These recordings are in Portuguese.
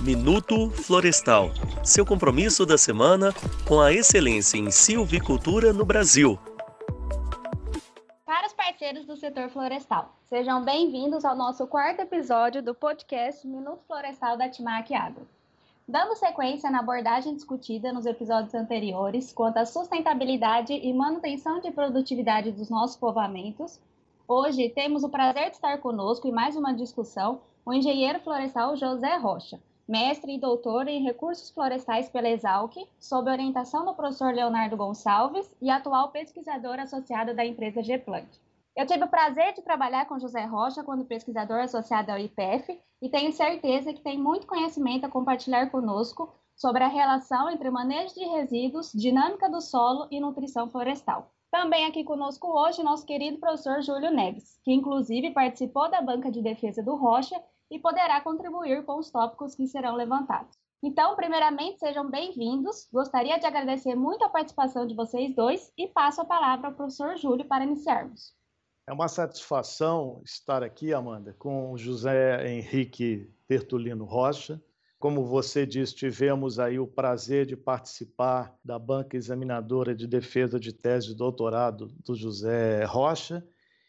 Minuto Florestal, seu compromisso da semana com a excelência em silvicultura no Brasil. Para os parceiros do setor florestal, sejam bem-vindos ao nosso quarto episódio do podcast Minuto Florestal da Timac Agro. Dando sequência na abordagem discutida nos episódios anteriores quanto à sustentabilidade e manutenção de produtividade dos nossos povoamentos, hoje temos o prazer de estar conosco em mais uma discussão o engenheiro florestal José Rocha, mestre e doutor em recursos florestais pela Exalc, sob orientação do professor Leonardo Gonçalves e atual pesquisador associado da empresa Gplant. Eu tive o prazer de trabalhar com José Rocha quando pesquisador associado ao IPF e tenho certeza que tem muito conhecimento a compartilhar conosco sobre a relação entre manejo de resíduos, dinâmica do solo e nutrição florestal. Também aqui conosco hoje nosso querido professor Júlio Neves, que inclusive participou da banca de defesa do Rocha e poderá contribuir com os tópicos que serão levantados. Então, primeiramente, sejam bem-vindos. Gostaria de agradecer muito a participação de vocês dois e passo a palavra ao professor Júlio para iniciarmos. É uma satisfação estar aqui, Amanda, com José Henrique Bertolino Rocha. Como você disse, tivemos aí o prazer de participar da banca examinadora de defesa de tese de doutorado do José Rocha.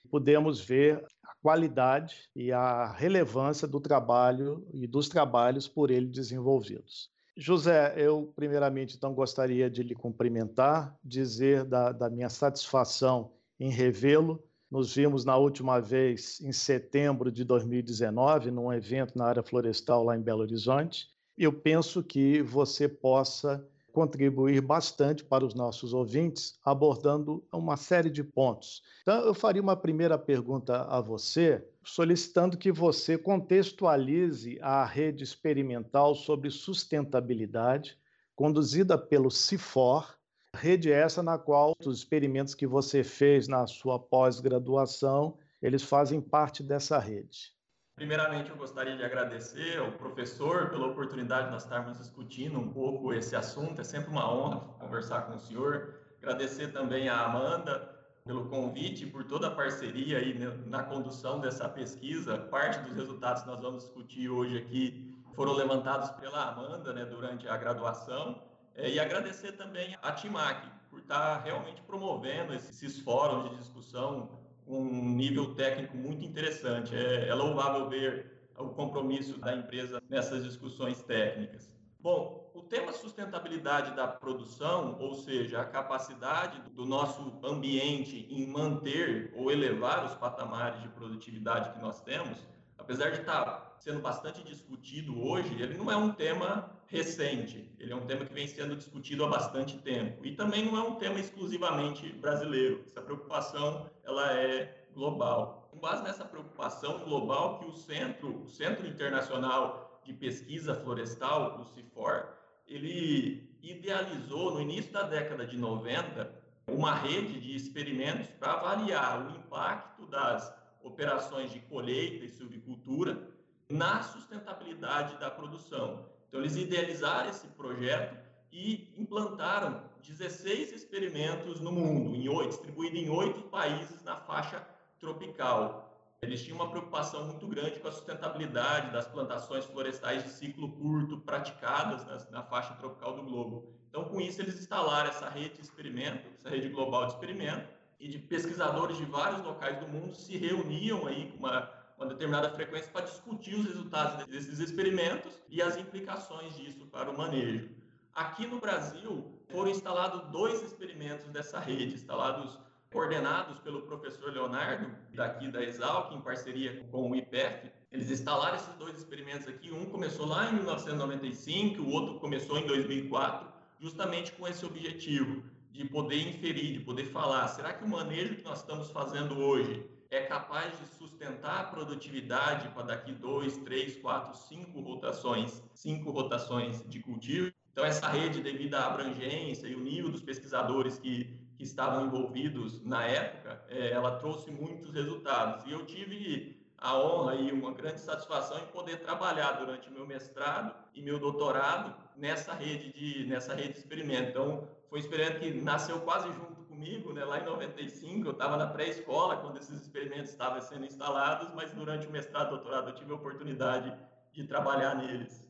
Pudemos ver qualidade e a relevância do trabalho e dos trabalhos por ele desenvolvidos. José, eu primeiramente então gostaria de lhe cumprimentar, dizer da, da minha satisfação em revê-lo. Nos vimos na última vez em setembro de 2019, num evento na área florestal lá em Belo Horizonte. Eu penso que você possa contribuir bastante para os nossos ouvintes, abordando uma série de pontos. Então, eu faria uma primeira pergunta a você, solicitando que você contextualize a rede experimental sobre sustentabilidade, conduzida pelo CIFOR, rede essa na qual os experimentos que você fez na sua pós-graduação, eles fazem parte dessa rede. Primeiramente, eu gostaria de agradecer ao professor pela oportunidade de nós estarmos discutindo um pouco esse assunto. É sempre uma honra conversar com o senhor. Agradecer também a Amanda pelo convite por toda a parceria aí na condução dessa pesquisa. Parte dos resultados que nós vamos discutir hoje aqui foram levantados pela Amanda né, durante a graduação. É, e agradecer também a Timac por estar realmente promovendo esses fóruns de discussão um nível técnico muito interessante. É, é louvável ver o compromisso da empresa nessas discussões técnicas. Bom, o tema sustentabilidade da produção, ou seja, a capacidade do nosso ambiente em manter ou elevar os patamares de produtividade que nós temos, apesar de estar sendo bastante discutido hoje, ele não é um tema recente, ele é um tema que vem sendo discutido há bastante tempo e também não é um tema exclusivamente brasileiro. Essa preocupação ela é global. Com base nessa preocupação global que o Centro, o Centro Internacional de Pesquisa Florestal, o CIFOR, ele idealizou no início da década de 90 uma rede de experimentos para avaliar o impacto das operações de colheita e silvicultura na sustentabilidade da produção. Então, eles idealizaram esse projeto e implantaram 16 experimentos no mundo, em oito, distribuído em oito países na faixa tropical. Eles tinham uma preocupação muito grande com a sustentabilidade das plantações florestais de ciclo curto praticadas na, na faixa tropical do globo. Então, com isso, eles instalaram essa rede de experimento, essa rede global de experimento, e de pesquisadores de vários locais do mundo se reuniam aí com uma, uma determinada frequência para discutir os resultados desses experimentos e as implicações disso para o manejo. Aqui no Brasil, foram instalados dois experimentos dessa rede, instalados coordenados pelo professor Leonardo, daqui da Exalc, em parceria com o IPEF. Eles instalaram esses dois experimentos aqui. Um começou lá em 1995, o outro começou em 2004, justamente com esse objetivo de poder inferir, de poder falar, será que o manejo que nós estamos fazendo hoje é capaz de sustentar a produtividade para daqui dois, três, quatro, cinco rotações, cinco rotações de cultivo? Então essa rede, devido à abrangência e o nível dos pesquisadores que, que estavam envolvidos na época, é, ela trouxe muitos resultados. E eu tive a honra e uma grande satisfação em poder trabalhar durante meu mestrado e meu doutorado nessa rede de nessa rede de experimento. Então, foi um experimento que nasceu quase junto comigo, né? Lá em 95, eu estava na pré-escola quando esses experimentos estavam sendo instalados, mas durante o mestrado e doutorado eu tive a oportunidade de trabalhar neles.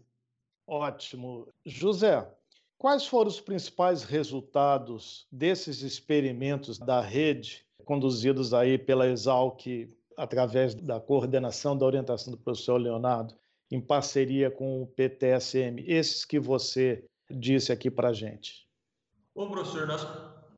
Ótimo. José, quais foram os principais resultados desses experimentos da rede conduzidos aí pela Exalc através da coordenação da orientação do professor Leonardo, em parceria com o PTSM, esses que você disse aqui para a gente? Bom, professor, nós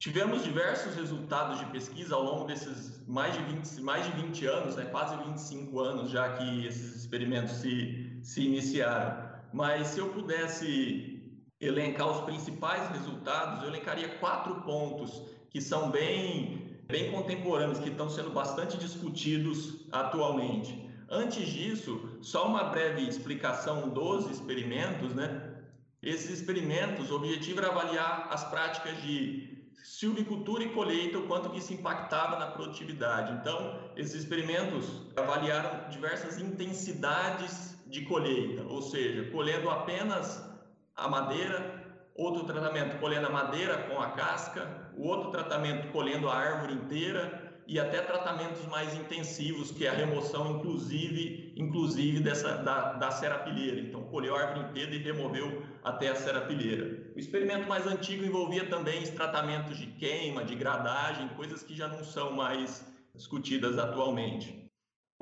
tivemos diversos resultados de pesquisa ao longo desses mais de 20, mais de 20 anos, né, quase 25 anos já que esses experimentos se, se iniciaram. Mas se eu pudesse elencar os principais resultados, eu elencaria quatro pontos que são bem bem contemporâneos que estão sendo bastante discutidos atualmente. Antes disso, só uma breve explicação dos experimentos, né? Esses experimentos, o objetivo era avaliar as práticas de silvicultura e colheita, o quanto que isso impactava na produtividade. Então, esses experimentos avaliaram diversas intensidades de colheita, ou seja, colhendo apenas a madeira, outro tratamento colhendo a madeira com a casca, o outro tratamento colhendo a árvore inteira e até tratamentos mais intensivos, que é a remoção, inclusive, inclusive dessa, da, da serapilheira. Então, colheu a árvore inteira e removeu até a serapilheira. O experimento mais antigo envolvia também os tratamentos de queima, de gradagem, coisas que já não são mais discutidas atualmente.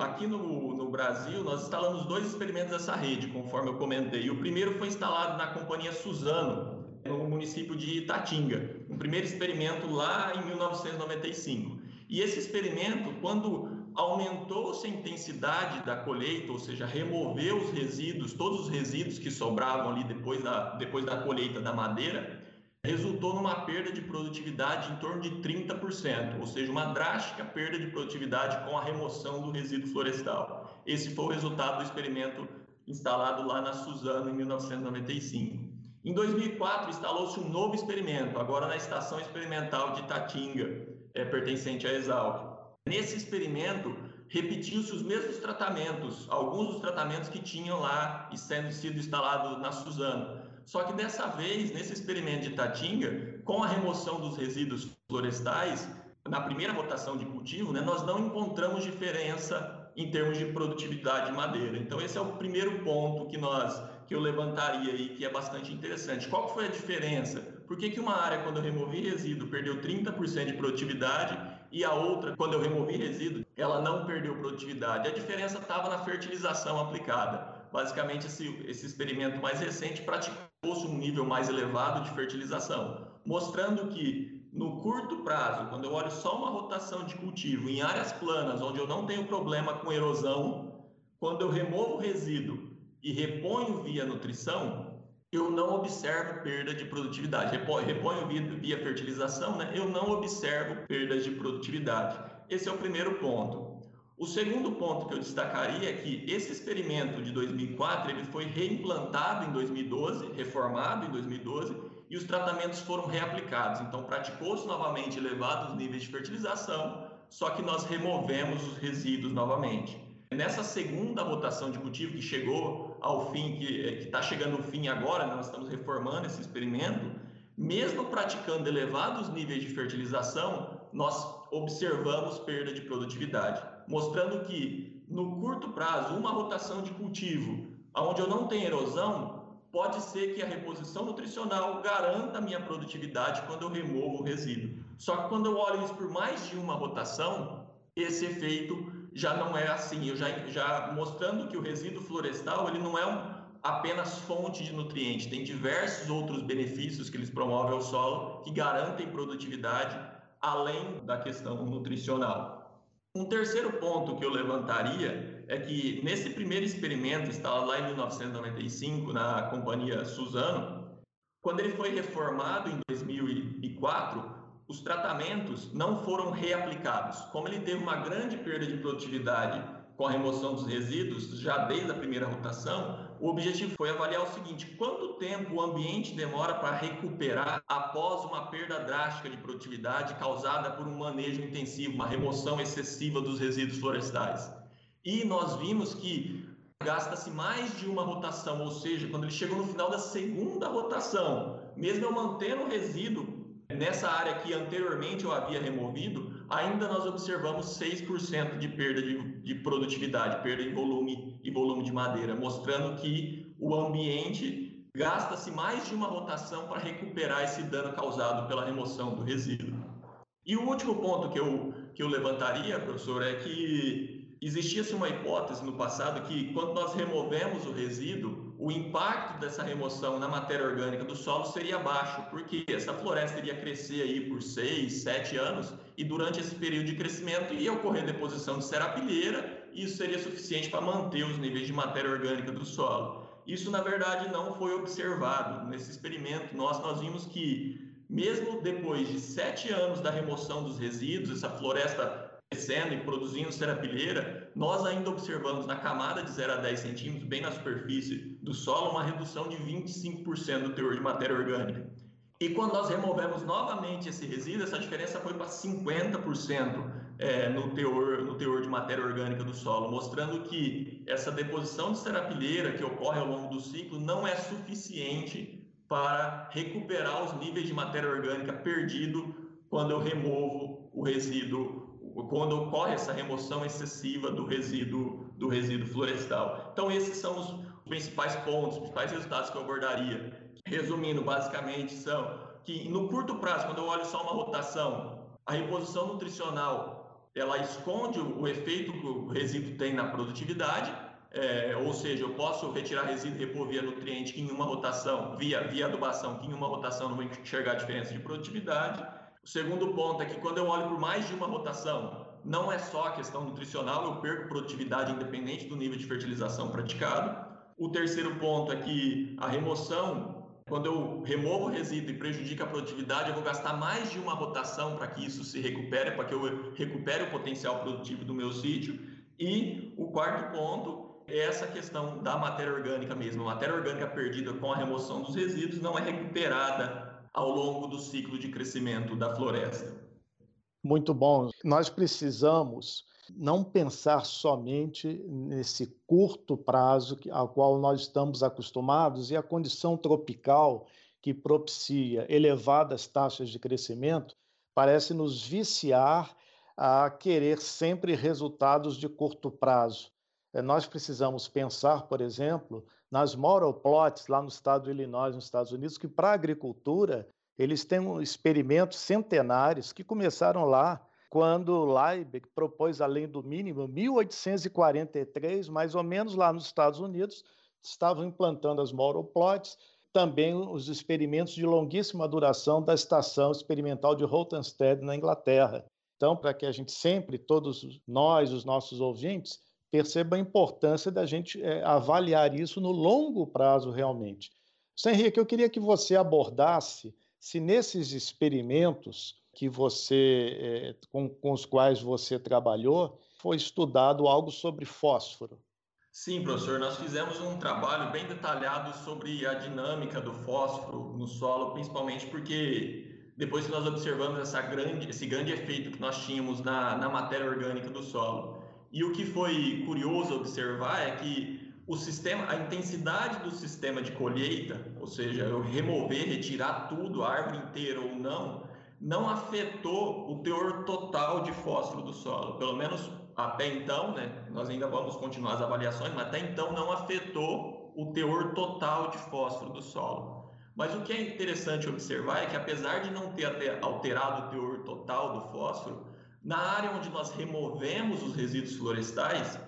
Aqui no, no, Brasil, nós instalamos dois experimentos dessa rede, conforme eu comentei. O primeiro foi instalado na companhia Suzano, no município de Itatinga, um primeiro experimento lá em 1995. E esse experimento, quando aumentou-se a intensidade da colheita, ou seja, removeu os resíduos, todos os resíduos que sobravam ali depois da, depois da colheita da madeira, resultou numa perda de produtividade em torno de 30%, ou seja, uma drástica perda de produtividade com a remoção do resíduo florestal. Esse foi o resultado do experimento instalado lá na Suzano em 1995. Em 2004, instalou-se um novo experimento, agora na Estação Experimental de Tatinga, é, pertencente à Exalc. Nesse experimento, repetiu-se os mesmos tratamentos, alguns dos tratamentos que tinham lá e sendo sido instalados na Suzano. Só que dessa vez, nesse experimento de Tatinga, com a remoção dos resíduos florestais, na primeira rotação de cultivo, né, nós não encontramos diferença em termos de produtividade de madeira. Então, esse é o primeiro ponto que nós que eu levantaria aí, que é bastante interessante. Qual foi a diferença? Por que, que uma área, quando eu removi resíduo, perdeu 30% de produtividade e a outra, quando eu removi resíduo, ela não perdeu produtividade? A diferença estava na fertilização aplicada. Basicamente, esse, esse experimento mais recente praticou-se um nível mais elevado de fertilização, mostrando que no curto prazo, quando eu olho só uma rotação de cultivo em áreas planas, onde eu não tenho problema com erosão, quando eu removo resíduo e reponho via nutrição, eu não observo perda de produtividade. Reponho via, via fertilização, né? eu não observo perdas de produtividade. Esse é o primeiro ponto. O segundo ponto que eu destacaria é que esse experimento de 2004 ele foi reimplantado em 2012, reformado em 2012, e os tratamentos foram reaplicados. Então, praticou-se novamente elevados níveis de fertilização, só que nós removemos os resíduos novamente. Nessa segunda rotação de cultivo que chegou ao fim, que está chegando ao fim agora, né, nós estamos reformando esse experimento, mesmo praticando elevados níveis de fertilização, nós observamos perda de produtividade, mostrando que no curto prazo, uma rotação de cultivo, onde eu não tenho erosão, pode ser que a reposição nutricional garanta a minha produtividade quando eu removo o resíduo. Só que quando eu olho isso por mais de uma rotação, esse efeito já não é assim. Eu já, já mostrando que o resíduo florestal ele não é um, apenas fonte de nutrientes, tem diversos outros benefícios que eles promovem ao solo que garantem produtividade além da questão nutricional. Um terceiro ponto que eu levantaria é que nesse primeiro experimento, instalado lá em 1995 na companhia Suzano, quando ele foi reformado em 2004, os tratamentos não foram reaplicados. Como ele teve uma grande perda de produtividade com a remoção dos resíduos, já desde a primeira rotação, o objetivo foi avaliar o seguinte: quanto tempo o ambiente demora para recuperar após uma perda drástica de produtividade causada por um manejo intensivo, uma remoção excessiva dos resíduos florestais. E nós vimos que gasta-se mais de uma rotação, ou seja, quando ele chegou no final da segunda rotação, mesmo eu mantendo o resíduo Nessa área que anteriormente eu havia removido, ainda nós observamos 6% de perda de, de, produtividade, perda em volume e volume de madeira, mostrando que o ambiente gasta-se mais de uma rotação para recuperar esse dano causado pela remoção do resíduo. E o último ponto que eu, que eu levantaria, professor, é que existia-se uma hipótese no passado que quando nós removemos o resíduo, o impacto dessa remoção na matéria orgânica do solo seria baixo, porque essa floresta iria crescer aí por seis, sete anos e durante esse período de crescimento ia ocorrer deposição de serapilheira e isso seria suficiente para manter os níveis de matéria orgânica do solo. Isso, na verdade, não foi observado. Nesse experimento, nós, nós vimos que, mesmo depois de sete anos da remoção dos resíduos, essa floresta crescendo e produzindo serapilheira, nós ainda observamos na camada de 0 a 10 centímetros, bem na superfície do solo, uma redução de 25% do teor de matéria orgânica. E quando nós removemos novamente esse resíduo, essa diferença foi para 50% é, no, teor, no teor de matéria orgânica do solo, mostrando que essa deposição de serapilheira que ocorre ao longo do ciclo não é suficiente para recuperar os níveis de matéria orgânica perdido quando eu removo o resíduo, quando ocorre essa remoção excessiva do resíduo, do resíduo florestal. Então, esses são os principais pontos, os principais resultados que eu abordaria. Resumindo, basicamente, são que no curto prazo, quando eu olho só uma rotação, a reposição nutricional ela esconde o efeito que o resíduo tem na produtividade, é, ou seja, eu posso retirar resíduo e repor via nutriente que em uma rotação, via, via adubação, que em uma rotação não vou enxergar a diferença de produtividade. O segundo ponto é que quando eu olho por mais de uma rotação, não é só a questão nutricional, eu perco produtividade independente do nível de fertilização praticado. O terceiro ponto é que a remoção quando eu removo o resíduo e prejudica a produtividade, eu vou gastar mais de uma rotação para que isso se recupere, para que eu recupere o potencial produtivo do meu sítio. E o quarto ponto é essa questão da matéria orgânica mesmo. A matéria orgânica perdida com a remoção dos resíduos não é recuperada ao longo do ciclo de crescimento da floresta. Muito bom. Nós precisamos não pensar somente nesse curto prazo ao qual nós estamos acostumados e a condição tropical que propicia elevadas taxas de crescimento parece nos viciar a querer sempre resultados de curto prazo. É, nós precisamos pensar, por exemplo, nas moral plots lá no estado de Illinois, nos Estados Unidos, que para a agricultura eles têm experimentos centenários que começaram lá quando Liebig propôs a lei do mínimo, 1843, mais ou menos lá nos Estados Unidos, estavam implantando as moral plots, também os experimentos de longuíssima duração da estação experimental de Rothamsted na Inglaterra. Então, para que a gente sempre, todos nós, os nossos ouvintes, percebam a importância da gente é, avaliar isso no longo prazo realmente. Sem Henrique, eu queria que você abordasse se nesses experimentos que você, eh, com, com os quais você trabalhou, foi estudado algo sobre fósforo. Sim, professor, nós fizemos um trabalho bem detalhado sobre a dinâmica do fósforo no solo, principalmente porque depois que nós observamos essa grande, esse grande efeito que nós tínhamos na, na matéria orgânica do solo. E o que foi curioso observar é que o sistema, a intensidade do sistema de colheita, ou seja, eu remover, retirar tudo, a árvore inteira ou não, não afetou o teor total de fósforo do solo, pelo menos até então, né? Nós ainda vamos continuar as avaliações, mas até então não afetou o teor total de fósforo do solo. Mas o que é interessante observar é que apesar de não ter alterado o teor total do fósforo, na área onde nós removemos os resíduos florestais,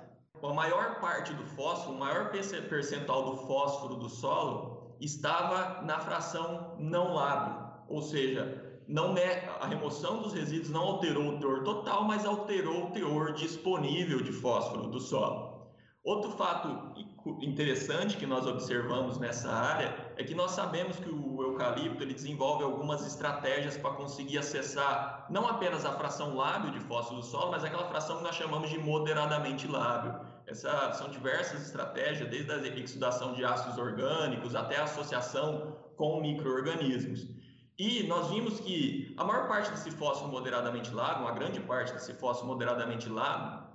a maior parte do fósforo, o maior percentual do fósforo do solo estava na fração não lábio, ou seja, não é, a remoção dos resíduos não alterou o teor total, mas alterou o teor disponível de fósforo do solo. Outro fato interessante que nós observamos nessa área é que nós sabemos que o eucalipto ele desenvolve algumas estratégias para conseguir acessar não apenas a fração lábio de fósforo do solo, mas aquela fração que nós chamamos de moderadamente lábio. Essas são diversas estratégias, desde a exudação de ácidos orgânicos até a associação com micro-organismos. E nós vimos que a maior parte desse fósforo moderadamente lago, uma grande parte desse fósforo moderadamente lago,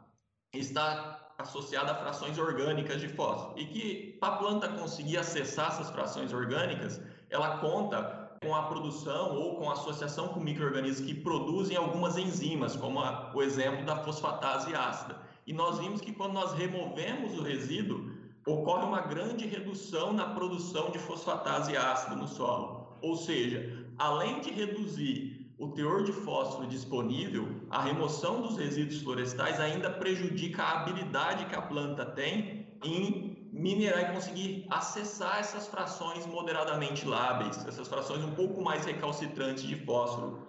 está associada a frações orgânicas de fósforo. E que para a planta conseguir acessar essas frações orgânicas, ela conta com a produção ou com associação com micro-organismos que produzem algumas enzimas, como a, o exemplo da fosfatase ácida. E nós vimos que quando nós removemos o resíduo, ocorre uma grande redução na produção de fosfatase ácida no solo. Ou seja, além de reduzir o teor de fósforo disponível, a remoção dos resíduos florestais ainda prejudica a habilidade que a planta tem em minerar e conseguir acessar essas frações moderadamente lábeis, essas frações um pouco mais recalcitrantes de fósforo.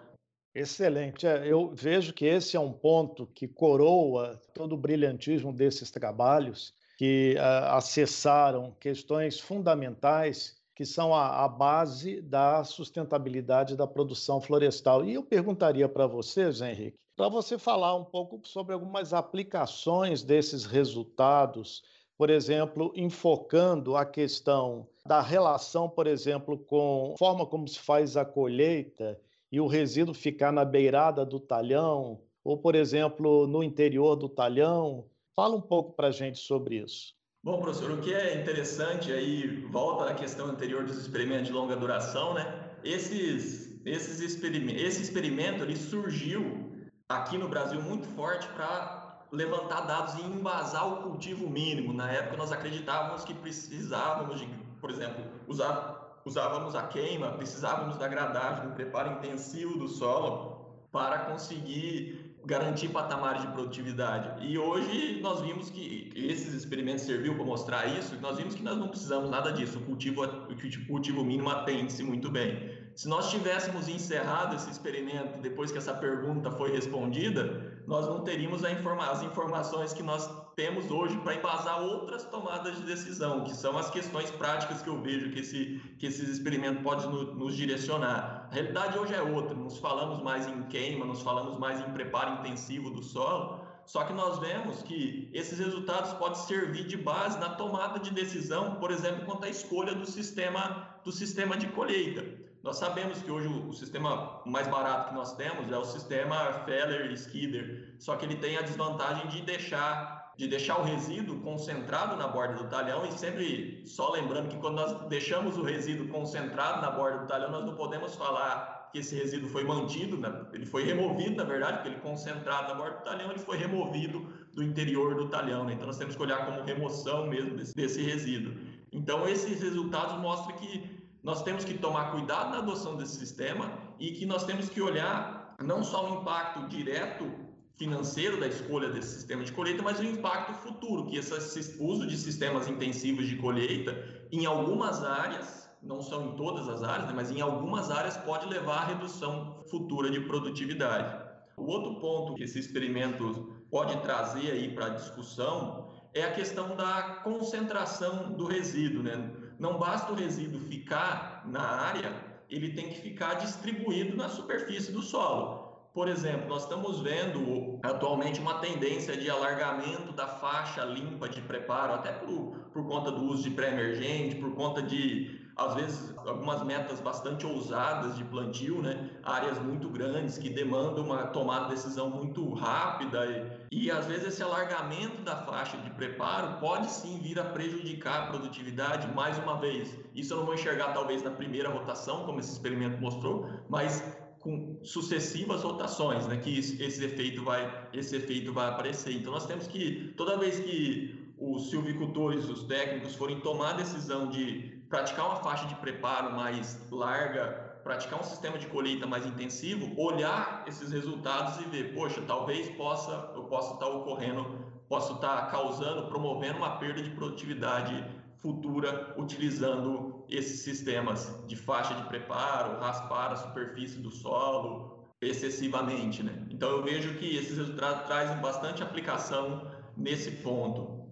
Excelente. É, eu vejo que esse é um ponto que coroa todo o brilhantismo desses trabalhos que uh, acessaram questões fundamentais que são a, a, base da sustentabilidade da produção florestal. E eu perguntaria para vocês, Henrique, para você falar um pouco sobre algumas aplicações desses resultados, por exemplo, enfocando a questão da relação, por exemplo, com a forma como se faz a colheita e o resíduo ficar na beirada do talhão, ou, por exemplo, no interior do talhão, Fala um pouco para a gente sobre isso. Bom, professor, o que é interessante aí, volta à questão anterior dos experimentos de longa duração, né? Esses, esses experimentos, esse experimento ele surgiu aqui no Brasil muito forte para levantar dados e embasar o cultivo mínimo. Na época nós acreditávamos que precisávamos de, por exemplo, usar, usávamos a queima, precisávamos da gradagem, do preparo intensivo do solo para conseguir garantir patamares de produtividade. E hoje nós vimos que esses experimentos serviu para mostrar isso, nós vimos que nós não precisamos nada disso, o cultivo, o cultivo mínimo atende-se muito bem. Se nós tivéssemos encerrado esse experimento depois que essa pergunta foi respondida, nós não teríamos informa as informações que nós temos hoje para embasar outras tomadas de decisão, que são as questões práticas que eu vejo que, esse, que esses experimentos podem no, nos direcionar. A realidade hoje é outra, nos falamos mais em queima, nos falamos mais em preparo intensivo do solo, só que nós vemos que esses resultados podem servir de base na tomada de decisão, por exemplo, quanto à escolha do sistema, do sistema de colheita. Nós sabemos que hoje o, sistema mais barato que nós temos é o sistema Feller Skidder, só que ele tem a desvantagem de deixar de deixar o resíduo concentrado na borda do talhão e sempre só lembrando que quando nós deixamos o resíduo concentrado na borda do talhão, nós não podemos falar que esse resíduo foi mantido, né? ele foi removido, na verdade, porque ele concentrado na borda do talhão, ele foi removido do interior do talhão, né? então nós temos que olhar como remoção mesmo desse, desse resíduo. Então esses resultados mostram que nós temos que tomar cuidado na adoção desse sistema e que nós temos que olhar não só o impacto direto financeiro da escolha desse sistema de colheita, mas o impacto futuro, que esse uso de sistemas intensivos de colheita, em algumas áreas, não são em todas as áreas, né, mas em algumas áreas pode levar à redução futura de produtividade. O outro ponto que esse experimento pode trazer aí para a discussão é a questão da concentração do resíduo, né? Não basta o resíduo ficar na área, ele tem que ficar distribuído na superfície do solo. Por exemplo, nós estamos vendo atualmente uma tendência de alargamento da faixa limpa de preparo, até por, por conta do uso de pré-emergente, por conta de às vezes algumas metas bastante ousadas de plantio, né? áreas muito grandes que demandam uma tomada de decisão muito rápida e, e às vezes esse alargamento da faixa de preparo pode sim vir a prejudicar a produtividade mais uma vez. Isso eu não vou enxergar talvez na primeira rotação, como esse experimento mostrou, mas com sucessivas rotações, né, que esse efeito vai esse efeito vai aparecer. Então nós temos que toda vez que os silvicultores, os técnicos forem tomar a decisão de praticar uma faixa de preparo mais larga, praticar um sistema de colheita mais intensivo, olhar esses resultados e ver, poxa, talvez possa, eu possa estar ocorrendo, posso estar causando, promovendo uma perda de produtividade futura utilizando esses sistemas de faixa de preparo, raspar a superfície do solo excessivamente, né? Então eu vejo que esses resultados trazem bastante aplicação nesse ponto.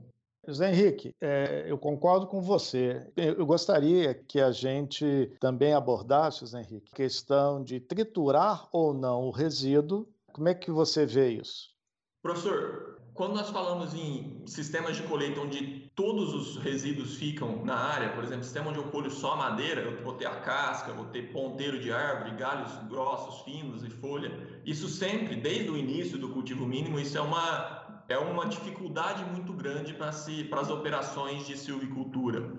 José Henrique, é, eu concordo com você. Eu gostaria que a gente também abordasse, José Henrique, a questão de triturar ou não o resíduo. Como é que você vê isso? Professor, quando nós falamos em sistemas de colheita onde todos os resíduos ficam na área, por exemplo, sistema onde eu colho só madeira, eu vou ter a casca, vou ter ponteiro de árvore, galhos grossos, finos e folha. Isso sempre, desde o início do cultivo mínimo, isso é uma é uma dificuldade muito grande para para as operações de silvicultura.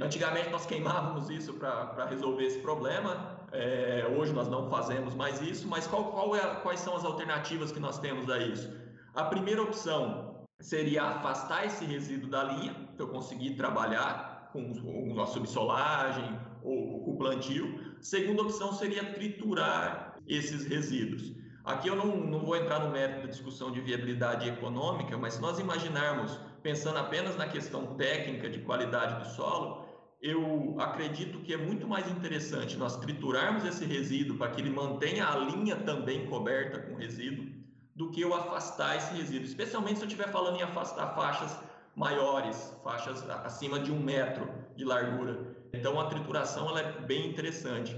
Antigamente nós queimávamos isso para resolver esse problema, é, hoje nós não fazemos mais isso, mas qual, qual é, quais são as alternativas que nós temos a isso? A primeira opção seria afastar esse resíduo da linha, eu conseguir trabalhar com, a subsolagem ou com o plantio. Segunda opção seria triturar esses resíduos. Aqui eu não, não vou entrar no mérito da discussão de viabilidade econômica, mas se nós imaginarmos, pensando apenas na questão técnica de qualidade do solo, eu acredito que é muito mais interessante nós triturarmos esse resíduo para que ele mantenha a linha também coberta com resíduo, do que eu afastar esse resíduo, especialmente se eu estiver falando em afastar faixas maiores, faixas acima de um metro de largura. Então a trituração ela é bem interessante,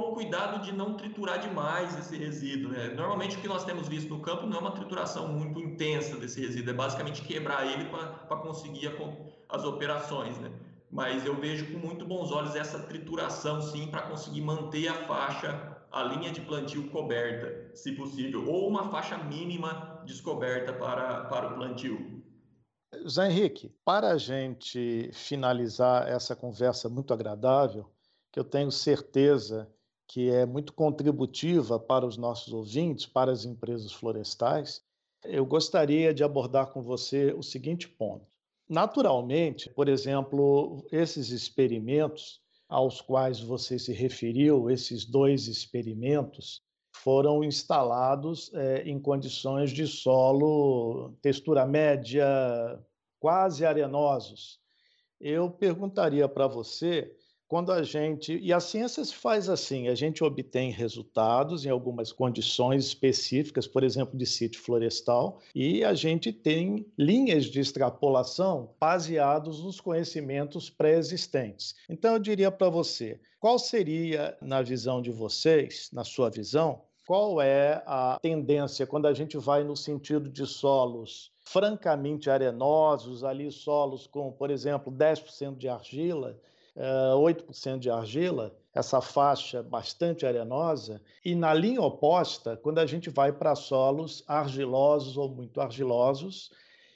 com o cuidado de não triturar demais esse resíduo. Né? Normalmente o que nós temos visto no campo não é uma trituração muito intensa desse resíduo, é basicamente quebrar ele para conseguir a, as operações. Né? Mas eu vejo com muito bons olhos essa trituração, sim, para conseguir manter a faixa a linha de plantio coberta, se possível, ou uma faixa mínima descoberta para, para o plantio. Zé Henrique, para a gente finalizar essa conversa muito agradável, que eu tenho certeza que é muito contributiva para os nossos ouvintes, para as empresas florestais, eu gostaria de abordar com você o seguinte ponto. Naturalmente, por exemplo, esses experimentos aos quais você se referiu, esses dois experimentos, foram instalados é, em condições de solo, textura média, quase arenosos. Eu perguntaria para você quando a gente. E a ciência se faz assim: a gente obtém resultados em algumas condições específicas, por exemplo, de sítio florestal, e a gente tem linhas de extrapolação baseados nos conhecimentos pré-existentes. Então, eu diria para você: qual seria, na visão de vocês, na sua visão, qual é a tendência quando a gente vai no sentido de solos francamente arenosos, ali solos com, por exemplo, 10% de argila, 8% de argila, essa faixa bastante arenosa, e na linha oposta, quando a gente vai para solos argilosos ou muito argilosos,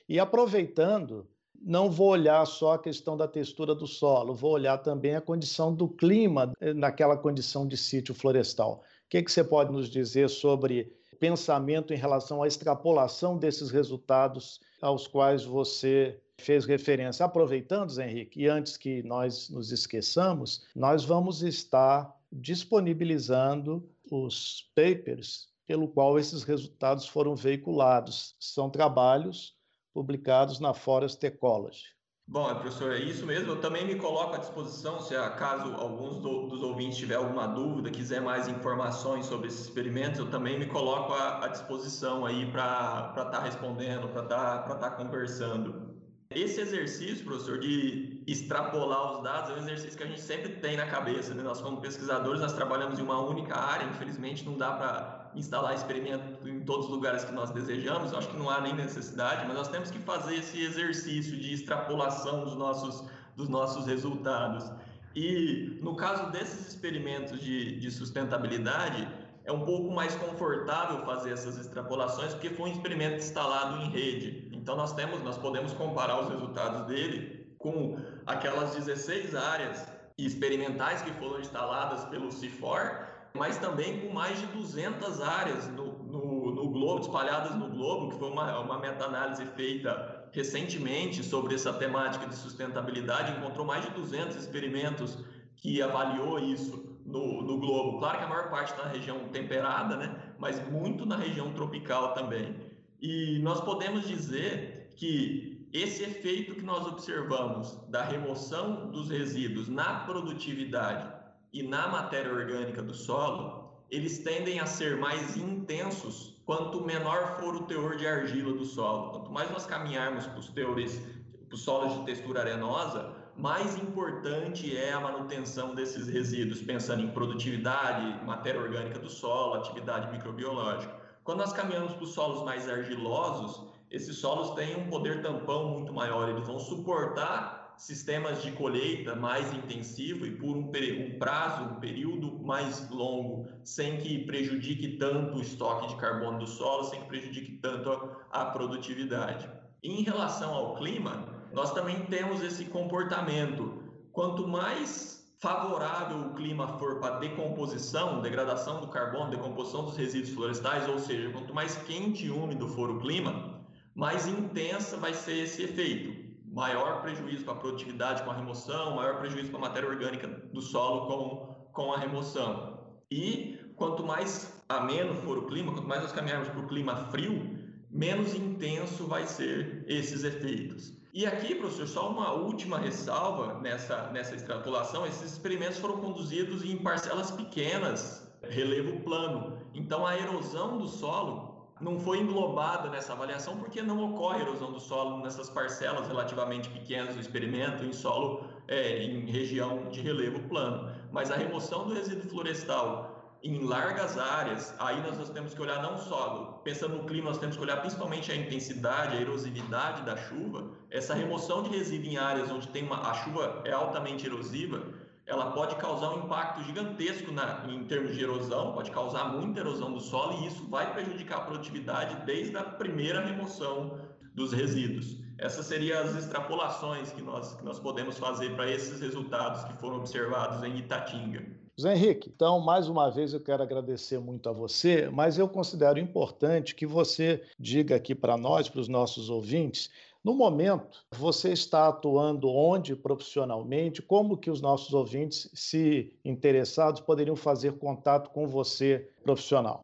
e aproveitando, não vou olhar só a questão da textura do solo, vou olhar também a condição do clima eh, naquela condição de sítio florestal. O que, que você pode nos dizer sobre pensamento em relação à extrapolação desses resultados aos quais você fez referência. Aproveitando, Henrique, e antes que nós nos esqueçamos, nós vamos estar disponibilizando os papers pelo qual esses resultados foram veiculados. São trabalhos publicados na Forest Ecology. Bom, professor, é isso mesmo. Eu também me coloco à disposição, se acaso alguns do, dos ouvintes tiver alguma dúvida, quiser mais informações sobre esses experimentos, eu também me coloco à, à disposição aí para estar tá respondendo, para estar tá, tá conversando. Esse exercício, professor, de extrapolar os dados é um exercício que a gente sempre tem na cabeça. Né? Nós, como pesquisadores, nós trabalhamos em uma única área. Infelizmente, não dá para instalar experimento em todos os lugares que nós desejamos. Eu acho que não há nem necessidade, mas nós temos que fazer esse exercício de extrapolação dos nossos, dos nossos resultados. E no caso desses experimentos de, de sustentabilidade, é um pouco mais confortável fazer essas extrapolações porque foi um experimento instalado em rede. Então nós temos, nós podemos comparar os resultados dele com aquelas 16 áreas experimentais que foram instaladas pelo CIFOR, mas também com mais de 200 áreas no, no, no globo, espalhadas no globo, que foi uma, uma meta-análise feita recentemente sobre essa temática de sustentabilidade, encontrou mais de 200 experimentos que avaliou isso no, no globo. Claro que a maior parte na região temperada, né? mas muito na região tropical também. E nós podemos dizer que esse efeito que nós observamos da remoção dos resíduos na produtividade e na matéria orgânica do solo, eles tendem a ser mais intensos quanto menor for o teor de argila do solo. Quanto mais nós caminharmos para os teores, para os solos de textura arenosa, mais importante é a manutenção desses resíduos, pensando em produtividade, matéria orgânica do solo, atividade microbiológica. Quando nós caminhamos para os solos mais argilosos, esses solos têm um poder tampão muito maior, eles vão suportar sistemas de colheita mais intensivo e por um, um, prazo, um período mais longo, sem que prejudique tanto o estoque de carbono do solo, sem que prejudique tanto a, a produtividade. Em relação ao clima, nós também temos esse comportamento. Quanto mais favorável o clima for para decomposição, degradação do carbono, decomposição dos resíduos florestais, ou seja, quanto mais quente e úmido for o clima, mais intensa vai ser esse efeito. Maior prejuízo para a produtividade com a remoção, maior prejuízo para a matéria orgânica do solo com, com a remoção. E quanto mais ameno for o clima, quanto mais nós caminharmos para o clima frio, menos intenso vai ser esses efeitos. E aqui, professor, só uma última ressalva nessa, nessa extrapolação: esses experimentos foram conduzidos em parcelas pequenas, relevo plano. Então, a erosão do solo não foi englobada nessa avaliação porque não ocorre erosão do solo nessas parcelas relativamente pequenas do experimento em solo é, em região de relevo plano. Mas a remoção do resíduo florestal em largas áreas, aí nós, temos que olhar não só, pensando no clima, nós temos que olhar principalmente a intensidade, a erosividade da chuva. Essa remoção de resíduo em áreas onde tem uma, a chuva é altamente erosiva, ela pode causar um impacto gigantesco na, em termos de erosão, pode causar muita erosão do solo e isso vai prejudicar a produtividade desde a primeira remoção dos resíduos. Essas seriam as extrapolações que nós, que nós podemos fazer para esses resultados que foram observados em Itatinga. Zé Henrique, então, mais uma vez eu quero agradecer muito a você, mas eu considero importante que você diga aqui para nós, para os nossos ouvintes, no momento, você está atuando onde profissionalmente? Como que os nossos ouvintes, se interessados, poderiam fazer contato com você profissional?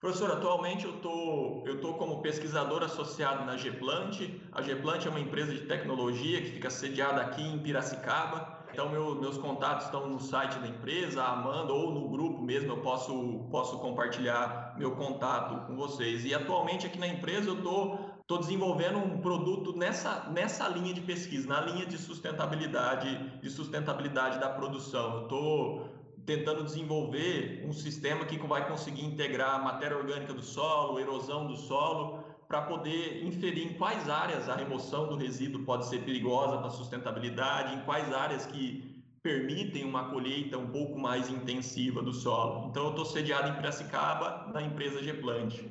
Professor, atualmente eu tô, tô como pesquisador associado na Geplant. A Geplant é uma empresa de tecnologia que fica sediada aqui em Piracicaba. Então, meu, meus contatos estão no site da empresa, a Amanda, ou no grupo mesmo, eu posso, posso compartilhar meu contato com vocês. E atualmente aqui na empresa eu estou desenvolvendo um produto nessa, nessa linha de pesquisa, na linha de sustentabilidade, de sustentabilidade da produção. Eu estou tentando desenvolver um sistema que vai conseguir integrar matéria orgânica do solo, erosão do solo, para poder inferir em quais áreas a remoção do resíduo pode ser perigosa para a sustentabilidade, em quais áreas que permitem uma colheita um pouco mais intensiva do solo. Então, eu estou sediado em Piracicaba, na empresa Geplant.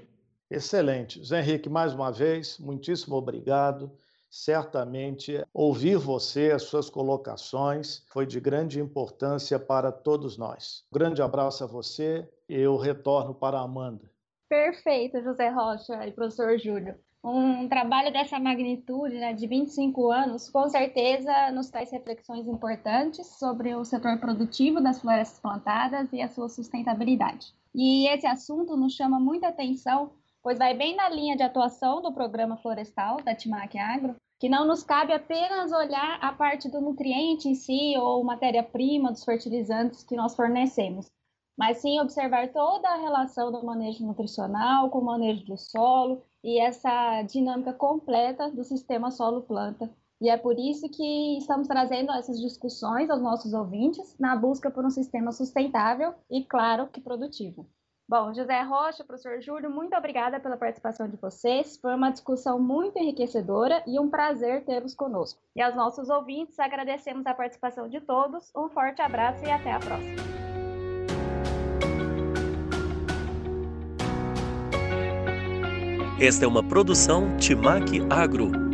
Excelente. Zé Henrique, mais uma vez, muitíssimo obrigado. Certamente, ouvir você, as suas colocações, foi de grande importância para todos nós. Um grande abraço a você. Eu retorno para a Amanda. Perfeito, José Rocha e professor Júlio. Um trabalho dessa magnitude, né, de 25 anos, com certeza nos traz reflexões importantes sobre o setor produtivo das florestas plantadas e a sua sustentabilidade. E esse assunto nos chama muita atenção, pois vai bem na linha de atuação do programa florestal da Timac Agro, que não nos cabe apenas olhar a parte do nutriente em si ou matéria-prima dos fertilizantes que nós fornecemos, mas sim observar toda a relação do manejo nutricional com o manejo do solo e essa dinâmica completa do sistema solo-planta. E é por isso que estamos trazendo essas discussões aos nossos ouvintes na busca por um sistema sustentável e, claro, que produtivo. Bom, José Rocha, professor Júlio, muito obrigada pela participação de vocês. Foi uma discussão muito enriquecedora e um prazer tê-los conosco. E aos nossos ouvintes, agradecemos a participação de todos. Um forte abraço e até a próxima. Esta é uma produção Timac Agro